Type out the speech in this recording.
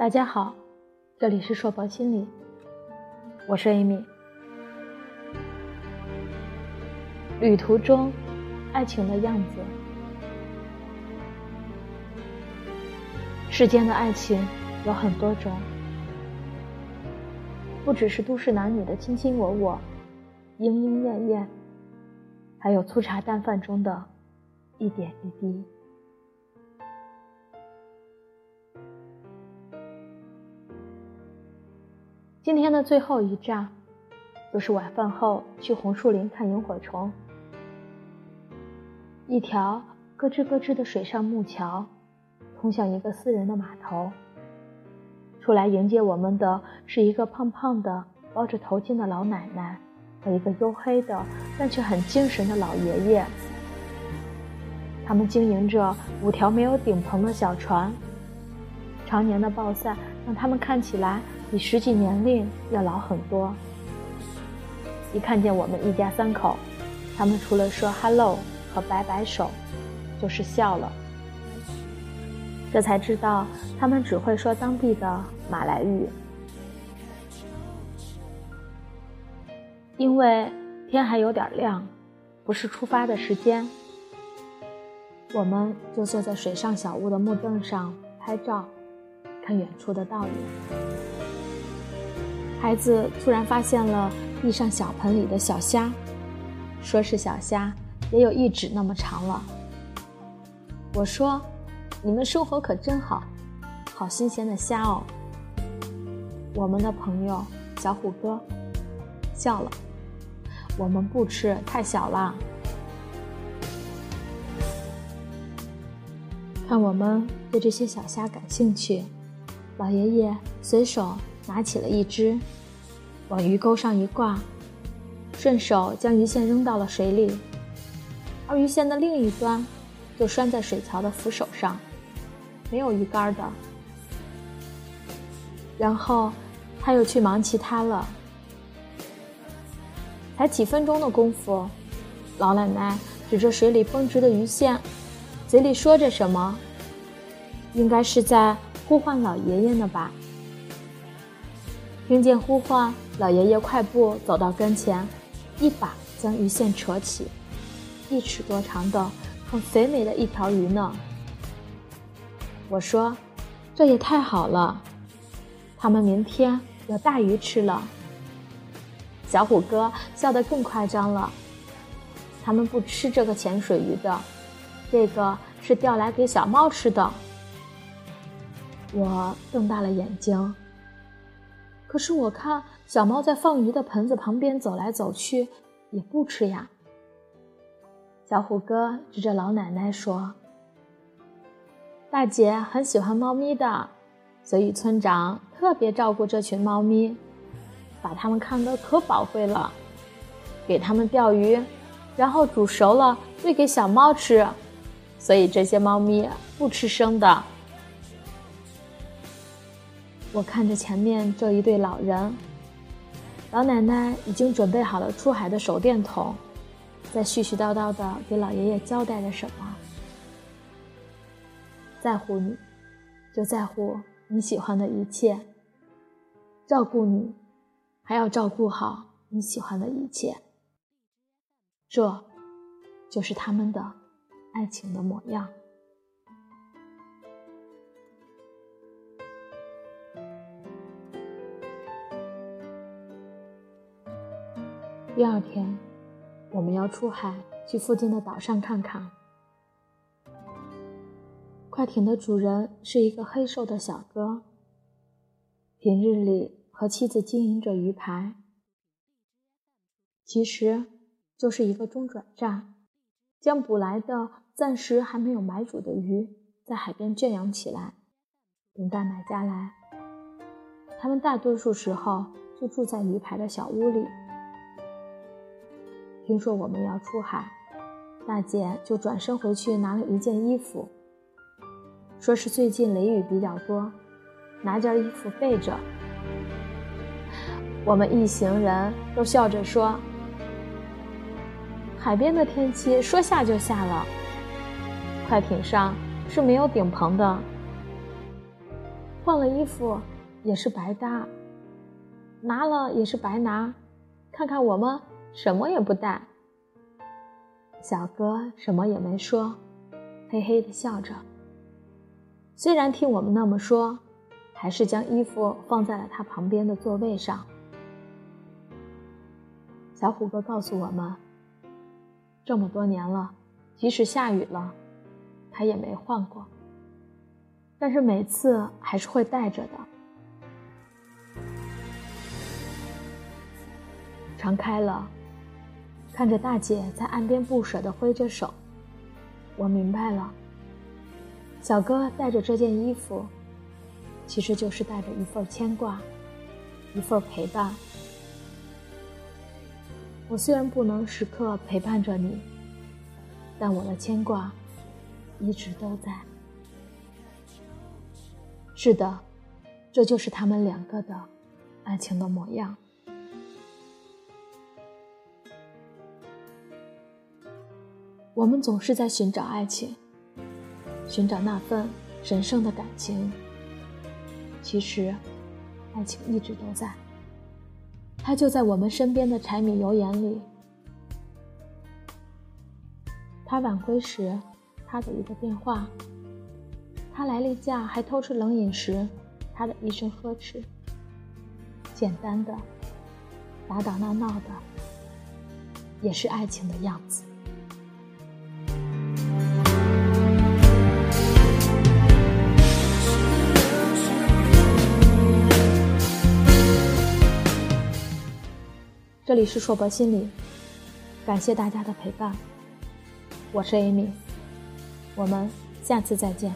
大家好，这里是硕博心理，我是 Amy。旅途中，爱情的样子，世间的爱情有很多种，不只是都市男女的卿卿我我、莺莺燕燕，还有粗茶淡饭中的一点一滴。今天的最后一站，就是晚饭后去红树林看萤火虫。一条咯吱咯吱的水上木桥，通向一个私人的码头。出来迎接我们的是一个胖胖的、包着头巾的老奶奶和一个黝黑的但却很精神的老爷爷。他们经营着五条没有顶棚的小船，常年的暴晒让他们看起来。比实际年龄要老很多。一看见我们一家三口，他们除了说 “hello” 和摆摆手，就是笑了。这才知道他们只会说当地的马来语。因为天还有点亮，不是出发的时间，我们就坐在水上小屋的木凳上拍照，看远处的倒影。孩子突然发现了地上小盆里的小虾，说是小虾，也有一指那么长了。我说：“你们生活可真好，好新鲜的虾哦。”我们的朋友小虎哥笑了：“我们不吃，太小了。”看我们对这些小虾感兴趣，老爷爷随手。拿起了一只，往鱼钩上一挂，顺手将鱼线扔到了水里，而鱼线的另一端就拴在水槽的扶手上，没有鱼竿的。然后他又去忙其他了。才几分钟的功夫，老奶奶指着水里绷直的鱼线，嘴里说着什么，应该是在呼唤老爷爷呢吧。听见呼唤，老爷爷快步走到跟前，一把将鱼线扯起，一尺多长的，很肥美的一条鱼呢。我说：“这也太好了，他们明天有大鱼吃了。”小虎哥笑得更夸张了，他们不吃这个潜水鱼的，这个是钓来给小猫吃的。我瞪大了眼睛。可是我看小猫在放鱼的盆子旁边走来走去，也不吃呀。小虎哥指着老奶奶说：“大姐很喜欢猫咪的，所以村长特别照顾这群猫咪，把它们看得可宝贵了，给它们钓鱼，然后煮熟了喂给小猫吃，所以这些猫咪不吃生的。”我看着前面这一对老人，老奶奶已经准备好了出海的手电筒，在絮絮叨叨的给老爷爷交代着什么。在乎你，就在乎你喜欢的一切；照顾你，还要照顾好你喜欢的一切。这，就是他们的爱情的模样。第二天，我们要出海去附近的岛上看看。快艇的主人是一个黑瘦的小哥，平日里和妻子经营着鱼排，其实就是一个中转站，将捕来的暂时还没有买主的鱼在海边圈养起来，等待买家来。他们大多数时候就住在鱼排的小屋里。听说我们要出海，大姐就转身回去拿了一件衣服，说是最近雷雨比较多，拿件衣服备着。我们一行人都笑着说：“海边的天气说下就下了，快艇上是没有顶棚的。”换了衣服也是白搭，拿了也是白拿。看看我们什么也不带。小哥什么也没说，嘿嘿的笑着。虽然听我们那么说，还是将衣服放在了他旁边的座位上。小虎哥告诉我们，这么多年了，即使下雨了，他也没换过。但是每次还是会带着的。船开了，看着大姐在岸边不舍地挥着手，我明白了。小哥带着这件衣服，其实就是带着一份牵挂，一份陪伴。我虽然不能时刻陪伴着你，但我的牵挂一直都在。是的，这就是他们两个的爱情的模样。我们总是在寻找爱情，寻找那份神圣的感情。其实，爱情一直都在，它就在我们身边的柴米油盐里。他晚归时，他的一个电话。他来例假还偷吃冷饮时，他的一声呵斥。简单的，打打闹闹的，也是爱情的样子。这里是硕博心理，感谢大家的陪伴，我是 Amy，我们下次再见。